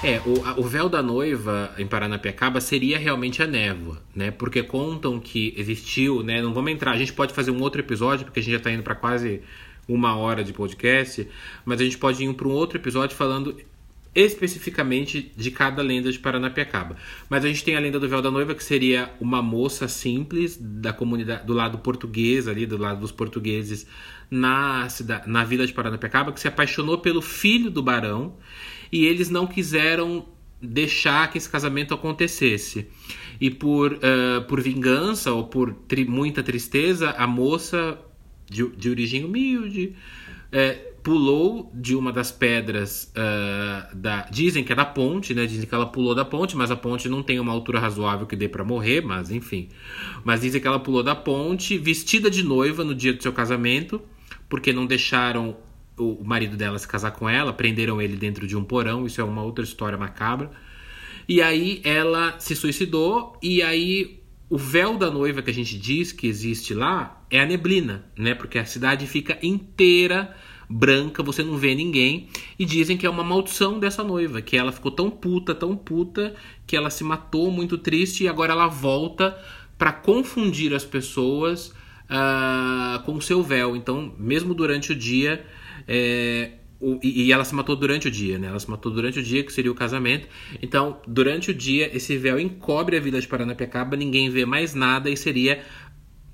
É, o, o véu da noiva em Paranapiacaba seria realmente a névoa, né? Porque contam que existiu, né? Não vamos entrar, a gente pode fazer um outro episódio, porque a gente já está indo para quase uma hora de podcast, mas a gente pode ir para um outro episódio falando especificamente de cada lenda de Paranapiacaba. Mas a gente tem a lenda do véu da noiva, que seria uma moça simples da comunidade do lado português ali, do lado dos portugueses na cidade, na vila de Paranapiacaba, que se apaixonou pelo filho do barão e eles não quiseram deixar que esse casamento acontecesse. E por, uh, por vingança ou por tri muita tristeza, a moça de, de origem humilde é, pulou de uma das pedras uh, da. Dizem que é da ponte, né? Dizem que ela pulou da ponte, mas a ponte não tem uma altura razoável que dê para morrer, mas enfim. Mas dizem que ela pulou da ponte, vestida de noiva no dia do seu casamento, porque não deixaram o marido dela se casar com ela, prenderam ele dentro de um porão, isso é uma outra história macabra. E aí ela se suicidou e aí o véu da noiva que a gente diz que existe lá é a neblina, né? Porque a cidade fica inteira branca, você não vê ninguém. E dizem que é uma maldição dessa noiva, que ela ficou tão puta, tão puta, que ela se matou muito triste e agora ela volta para confundir as pessoas uh, com o seu véu. Então, mesmo durante o dia, é, o, e, e, ela se matou durante o dia, né? Ela se matou durante o dia, que seria o casamento. Então, durante o dia, esse véu encobre a vila de Paranapiacaba, ninguém vê mais nada e seria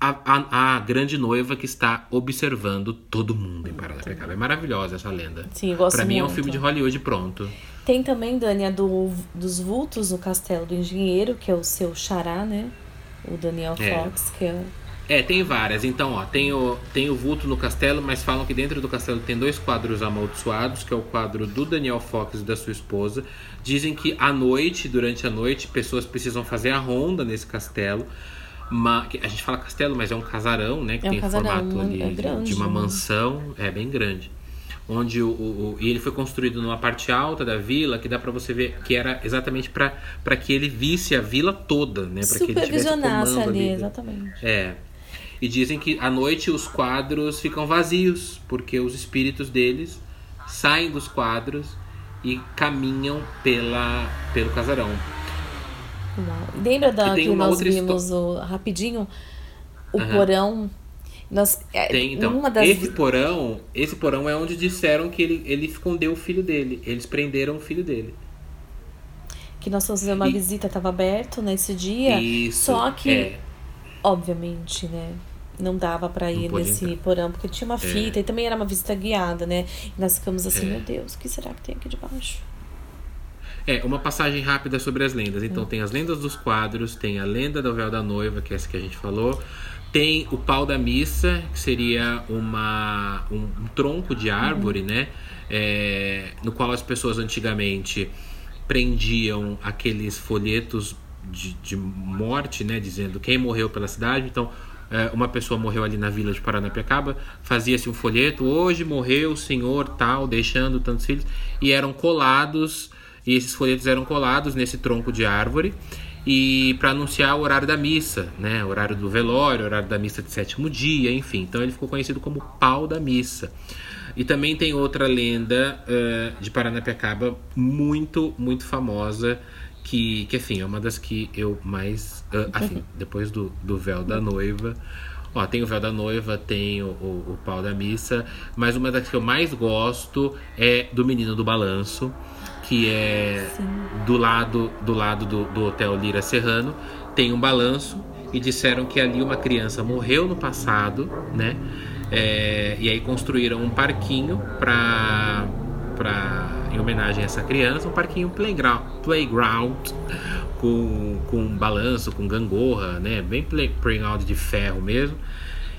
a, a, a, grande noiva que está observando todo mundo em Paranapiacaba. É maravilhosa essa lenda. Sim, gosto Pra mim muito. é um filme de Hollywood pronto. Tem também, Dani, a do, dos vultos no Castelo do Engenheiro, que é o seu xará, né? O Daniel é. Fox, que é é, tem várias. Então, ó, tem o, tem o vulto no castelo, mas falam que dentro do castelo tem dois quadros amaldiçoados, que é o quadro do Daniel Fox e da sua esposa. Dizem que à noite, durante a noite, pessoas precisam fazer a ronda nesse castelo. Uma, a gente fala castelo, mas é um casarão, né? Que é um tem casarão, formato ali é grande, de uma né? mansão. É bem grande onde o, o, e ele foi construído numa parte alta da vila que dá para você ver que era exatamente para que ele visse a vila toda, né? Para que ele tivesse comando ali, ali. exatamente. É. E dizem que à noite os quadros ficam vazios, porque os espíritos deles saem dos quadros e caminham pela, pelo casarão. Lembra da que nós vimos o, rapidinho o uhum. porão? Nós, é, Tem, então, das... esse porão, esse porão é onde disseram que ele, ele escondeu o filho dele. Eles prenderam o filho dele. Que nós fomos fazer uma e... visita, estava aberto nesse dia. Isso, só que, é. obviamente, né? Não dava para ir nesse entrar. porão, porque tinha uma fita é. e também era uma visita guiada, né? E nós ficamos assim, é. meu Deus, o que será que tem aqui debaixo? É, uma passagem rápida sobre as lendas. Então, hum. tem as lendas dos quadros, tem a lenda do véu da noiva, que é essa que a gente falou. Tem o pau da missa, que seria uma, um, um tronco de árvore, hum. né? É, no qual as pessoas antigamente prendiam aqueles folhetos de, de morte, né? Dizendo quem morreu pela cidade. Então, é, uma pessoa morreu ali na vila de Paranapiacaba, fazia-se um folheto, hoje morreu o senhor tal, deixando tantos filhos, e eram colados, e esses folhetos eram colados nesse tronco de árvore, e para anunciar o horário da missa, né, horário do velório, horário da missa de sétimo dia, enfim. Então ele ficou conhecido como pau da missa. E também tem outra lenda uh, de Paranapiacaba muito, muito famosa, que, que enfim, é uma das que eu mais. Uh, assim, depois do, do véu da noiva. Ó, tem o véu da noiva, tem o, o, o, pau da missa, mas uma das que eu mais gosto é do Menino do Balanço, que é Sim. do lado do lado do, do Hotel Lira Serrano. Tem um balanço e disseram que ali uma criança morreu no passado, né? É, e aí construíram um parquinho para para em homenagem a essa criança, um parquinho playground, playground com, com balanço, com gangorra, né? Bem play, playground de ferro mesmo.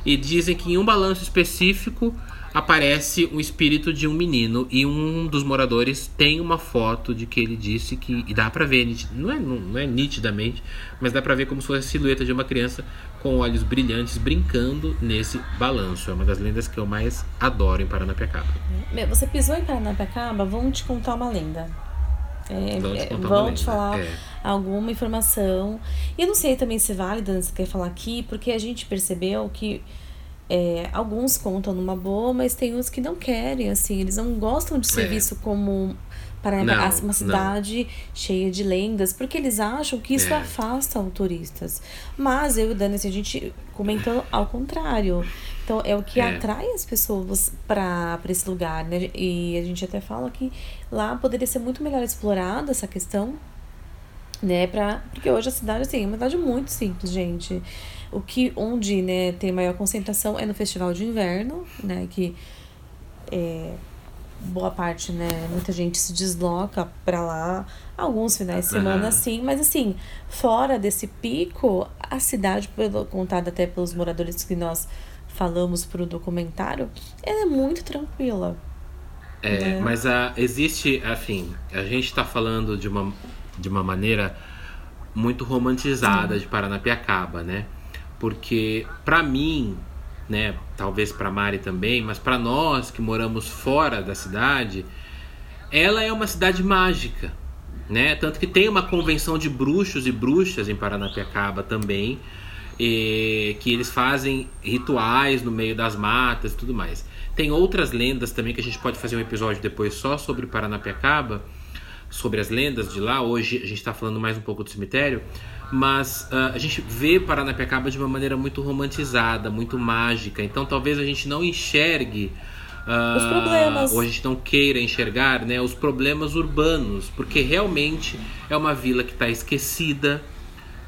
E dizem que em um balanço específico aparece um espírito de um menino e um dos moradores tem uma foto de que ele disse que e dá para ver não é não é nitidamente mas dá para ver como se fosse a silhueta de uma criança com olhos brilhantes brincando nesse balanço. É uma das lendas que eu mais adoro em Paranapiacaba. Você pisou em Paranapiacaba? Vão te contar uma lenda. É, vão te, é, vão te falar é. alguma informação. E eu não sei também se é válida se quer falar aqui porque a gente percebeu que é, alguns contam numa boa, mas tem uns que não querem, assim, eles não gostam de ser é. visto como para uma cidade não. cheia de lendas, porque eles acham que isso é. afasta os turistas. Mas eu e Dani, assim, a gente comentou ao contrário. Então, é o que é. atrai as pessoas para esse lugar, né? E a gente até fala que lá poderia ser muito melhor explorada essa questão, né? Pra, porque hoje a cidade, assim, é uma cidade muito simples, gente. O que onde né, tem maior concentração é no festival de inverno, né? Que é, boa parte, né? Muita gente se desloca para lá, alguns finais de semana, uhum. sim, mas assim, fora desse pico, a cidade, pelo contado até pelos moradores que nós falamos para o documentário, ela é muito tranquila. É, né? mas a, existe, afim, a gente está falando de uma, de uma maneira muito romantizada sim. de Paranapiacaba, né? Porque para mim, né, talvez para Mari também, mas para nós que moramos fora da cidade, ela é uma cidade mágica, né? Tanto que tem uma convenção de bruxos e bruxas em Paranapiacaba também, e, que eles fazem rituais no meio das matas e tudo mais. Tem outras lendas também que a gente pode fazer um episódio depois só sobre Paranapiacaba, sobre as lendas de lá. Hoje a gente está falando mais um pouco do cemitério, mas uh, a gente vê Paranapiacaba de uma maneira muito romantizada, muito mágica. Então talvez a gente não enxergue uh, os problemas, ou a gente não queira enxergar, né, os problemas urbanos, porque realmente é uma vila que está esquecida,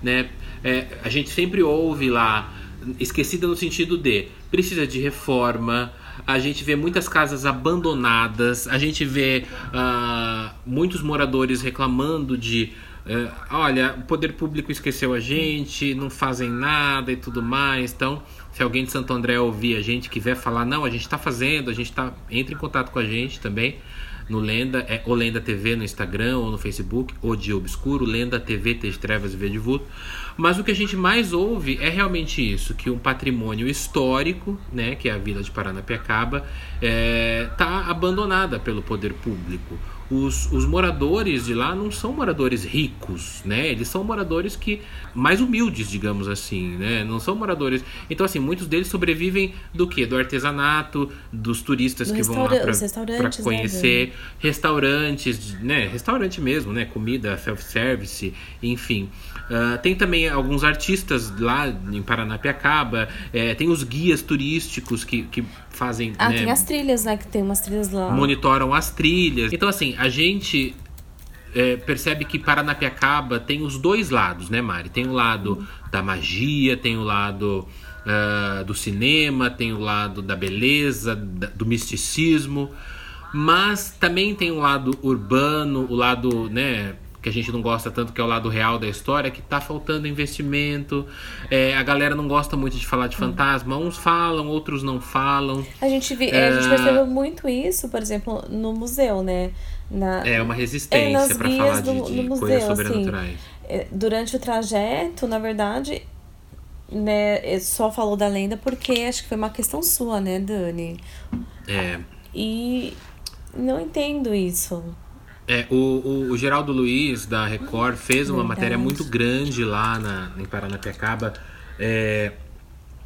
né? É, a gente sempre ouve lá esquecida no sentido de precisa de reforma. A gente vê muitas casas abandonadas, a gente vê uh, muitos moradores reclamando de é, olha, o poder público esqueceu a gente, não fazem nada e tudo mais. Então, se alguém de Santo André ouvir a gente, quiser falar, não, a gente está fazendo, a gente está. Entre em contato com a gente também no Lenda, é o Lenda TV no Instagram ou no Facebook, ou de Obscuro, Lenda TV, T de Trevas e V de Vulto. Mas o que a gente mais ouve é realmente isso, que um patrimônio histórico, né, que é a Vila de Paranapiacaba, está é, tá abandonada pelo poder público os, os moradores de lá não são moradores ricos, né? Eles são moradores que mais humildes, digamos assim, né? Não são moradores. Então assim, muitos deles sobrevivem do que? Do artesanato, dos turistas do que vão lá para né, conhecer, né? restaurantes, né? Restaurante mesmo, né? Comida, self-service, enfim. Uh, tem também alguns artistas lá em Paranapiacaba, é, tem os guias turísticos que, que fazem. Ah, né, tem as trilhas, né? Que tem umas trilhas lá. Monitoram as trilhas. Então, assim, a gente é, percebe que Paranapiacaba tem os dois lados, né, Mari? Tem o lado da magia, tem o lado uh, do cinema, tem o lado da beleza, da, do misticismo, mas também tem o lado urbano, o lado, né, que a gente não gosta tanto, que é o lado real da história, que tá faltando investimento. É, a galera não gosta muito de falar de fantasma. Uns falam, outros não falam. A gente, vi, é... a gente percebeu muito isso, por exemplo, no museu, né? Na, é uma resistência é, para falar de, de museu, coisas assim, sobrenaturais. Assim, durante o trajeto, na verdade, né, só falou da lenda porque acho que foi uma questão sua, né, Dani? É. E não entendo isso. É, o, o, o, Geraldo Luiz, da Record, fez uma Verdade. matéria muito grande lá na, em Paranapiacaba, é,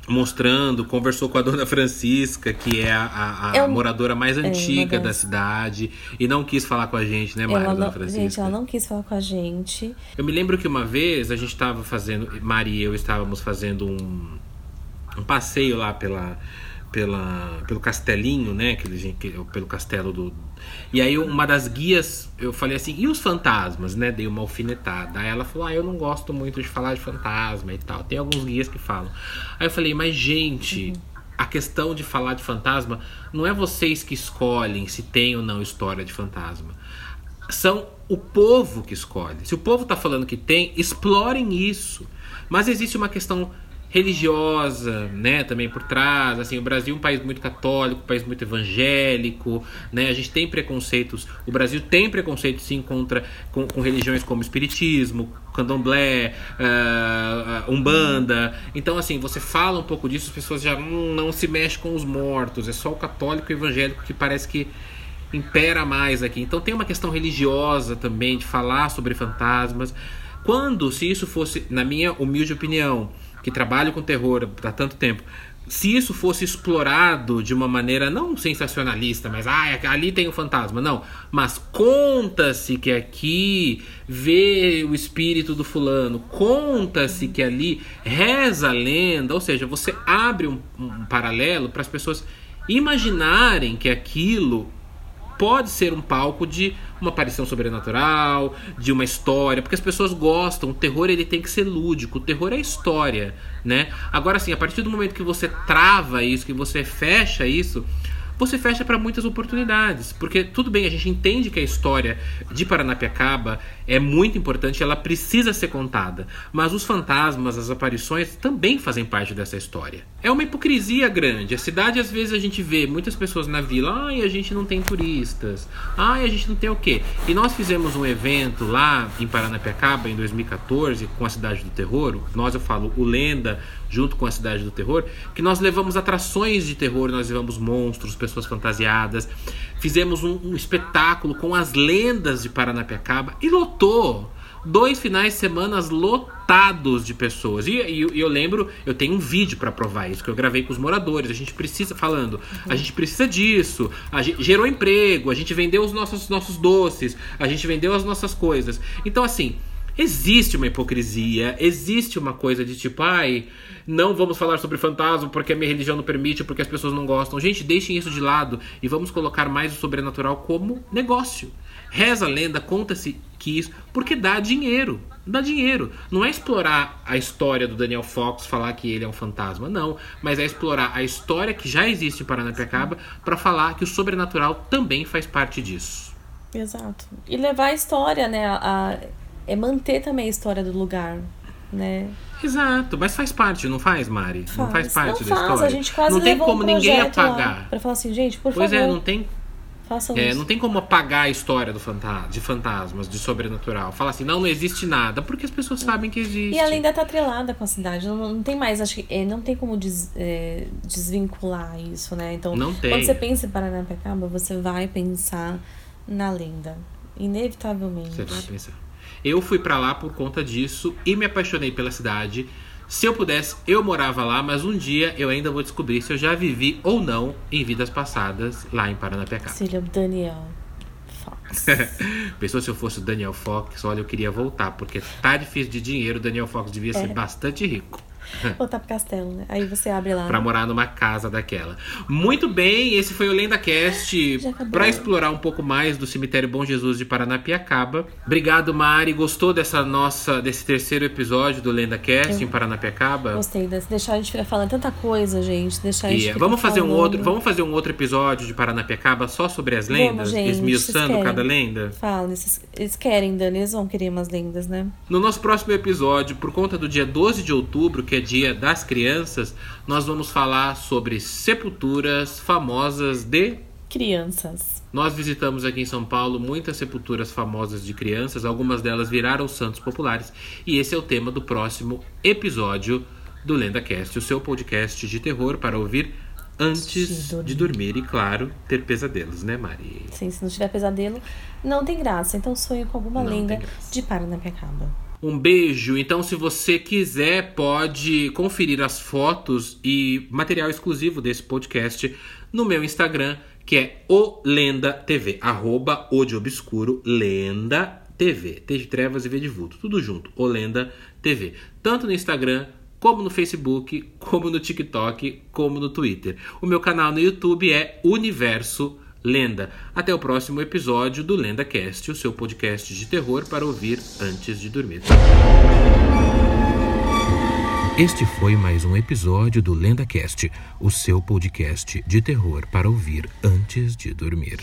mostrando, conversou com a dona Francisca, que é a, a, a moradora mais é, antiga é, da cidade, e não quis falar com a gente, né, Mari, dona Francisca? Gente, ela não quis falar com a gente. Eu me lembro que uma vez a gente estava fazendo, Mari e eu estávamos fazendo um, um passeio lá pela pela, pelo castelinho, né? Aquele, pelo castelo do. E aí uma das guias, eu falei assim, e os fantasmas, né? Dei uma alfinetada. Aí ela falou, ah, eu não gosto muito de falar de fantasma e tal. Tem alguns guias que falam. Aí eu falei, mas gente, uhum. a questão de falar de fantasma não é vocês que escolhem se tem ou não história de fantasma. São o povo que escolhe. Se o povo tá falando que tem, explorem isso. Mas existe uma questão religiosa, né, também por trás. Assim, o Brasil é um país muito católico, um país muito evangélico, né? A gente tem preconceitos. O Brasil tem preconceito sim contra com, com religiões como espiritismo, candomblé, uh, umbanda. Então, assim, você fala um pouco disso, as pessoas já hum, não se mexem com os mortos. É só o católico e evangélico que parece que impera mais aqui. Então tem uma questão religiosa também de falar sobre fantasmas. Quando, se isso fosse, na minha humilde opinião, que trabalho com terror há tanto tempo, se isso fosse explorado de uma maneira não sensacionalista, mas ah, ali tem o um fantasma, não, mas conta-se que aqui vê o espírito do fulano, conta-se que ali reza a lenda, ou seja, você abre um, um paralelo para as pessoas imaginarem que aquilo pode ser um palco de uma aparição sobrenatural, de uma história, porque as pessoas gostam. O terror ele tem que ser lúdico, o terror é história, né? Agora assim, a partir do momento que você trava isso, que você fecha isso, você fecha para muitas oportunidades. Porque tudo bem, a gente entende que a história de Paranapiacaba é muito importante, ela precisa ser contada. Mas os fantasmas, as aparições também fazem parte dessa história. É uma hipocrisia grande. A cidade, às vezes, a gente vê muitas pessoas na vila, ai, a gente não tem turistas, ai, a gente não tem o quê. E nós fizemos um evento lá em Paranapiacaba em 2014 com a Cidade do Terror. Nós, eu falo, o Lenda junto com a Cidade do Terror, que nós levamos atrações de terror, nós levamos monstros, pessoas fantasiadas, fizemos um, um espetáculo com as lendas de Paranapiacaba e lotou. Dois finais de semana lotados de pessoas. E, e, e eu lembro, eu tenho um vídeo para provar isso, que eu gravei com os moradores. A gente precisa, falando, a gente precisa disso. A gente gerou emprego, a gente vendeu os nossos, nossos doces, a gente vendeu as nossas coisas. Então, assim, existe uma hipocrisia, existe uma coisa de tipo, ai, não vamos falar sobre fantasma porque a minha religião não permite, porque as pessoas não gostam. Gente, deixem isso de lado e vamos colocar mais o sobrenatural como negócio. Reza a lenda, conta-se que isso. Porque dá dinheiro. Dá dinheiro. Não é explorar a história do Daniel Fox, falar que ele é um fantasma, não. Mas é explorar a história que já existe em Paranapiacaba para falar que o sobrenatural também faz parte disso. Exato. E levar a história, né? A, é manter também a história do lugar, né? Exato, mas faz parte, não faz, Mari? Faz. Não faz parte não da faz, história. A gente quase não tem como um ninguém apagar. Para falar assim, gente, por pois favor. Pois é, não tem. Façam é, isso. não tem como apagar a história do fantasma, de fantasmas, de sobrenatural. Falar assim, não, não existe nada, porque as pessoas sabem que existe. E ela ainda tá atrelada com a cidade. Não, não tem mais, acho que é, não tem como des, é, desvincular isso, né? Então, não tem. quando você pensa em Paranapiacaba, você vai pensar na lenda. Inevitavelmente. Você vai pensar. Eu fui para lá por conta disso e me apaixonei pela cidade. Se eu pudesse, eu morava lá, mas um dia eu ainda vou descobrir se eu já vivi ou não em vidas passadas lá em Paranapiacaba. Seria o Daniel Fox. Pensou se eu fosse o Daniel Fox? Olha, eu queria voltar, porque tá difícil de dinheiro. O Daniel Fox devia ser é. bastante rico. Voltar pro castelo, né? Aí você abre lá. Pra morar numa casa daquela. Muito bem, esse foi o LendaCast para explorar um pouco mais do cemitério Bom Jesus de Paranapiacaba. Obrigado, Mari. Gostou dessa nossa desse terceiro episódio do LendaCast Eu em Paranapiacaba? Gostei desse. Deixar a gente ficar falando tanta coisa, gente. Deixar a gente yeah. vamos fazer falando. um outro, vamos fazer um outro episódio de Paranapiacaba só sobre as lendas, vamos, gente, esmiuçando cada lenda. Fala, eles, eles querem, Dani, eles vão querer umas lendas, né? No nosso próximo episódio, por conta do dia 12 de outubro, que é Dia das Crianças, nós vamos falar sobre sepulturas famosas de crianças. Nós visitamos aqui em São Paulo muitas sepulturas famosas de crianças, algumas delas viraram santos populares, e esse é o tema do próximo episódio do LendaCast, o seu podcast de terror para ouvir antes de dormir. de dormir. e, claro, ter pesadelos, né, Mari? Sim, se não tiver pesadelo, não tem graça. Então sonho com alguma não lenda de Paranapiacaba. Um beijo. Então, se você quiser, pode conferir as fotos e material exclusivo desse podcast no meu Instagram, que é o Lenda TV, arroba o de obscuro Lenda TV, T de trevas e V de vulto, tudo junto, o Lenda TV, tanto no Instagram como no Facebook, como no TikTok, como no Twitter. O meu canal no YouTube é Universo Lenda. Até o próximo episódio do LendaCast, o seu podcast de terror para ouvir antes de dormir. Este foi mais um episódio do LendaCast, o seu podcast de terror para ouvir antes de dormir.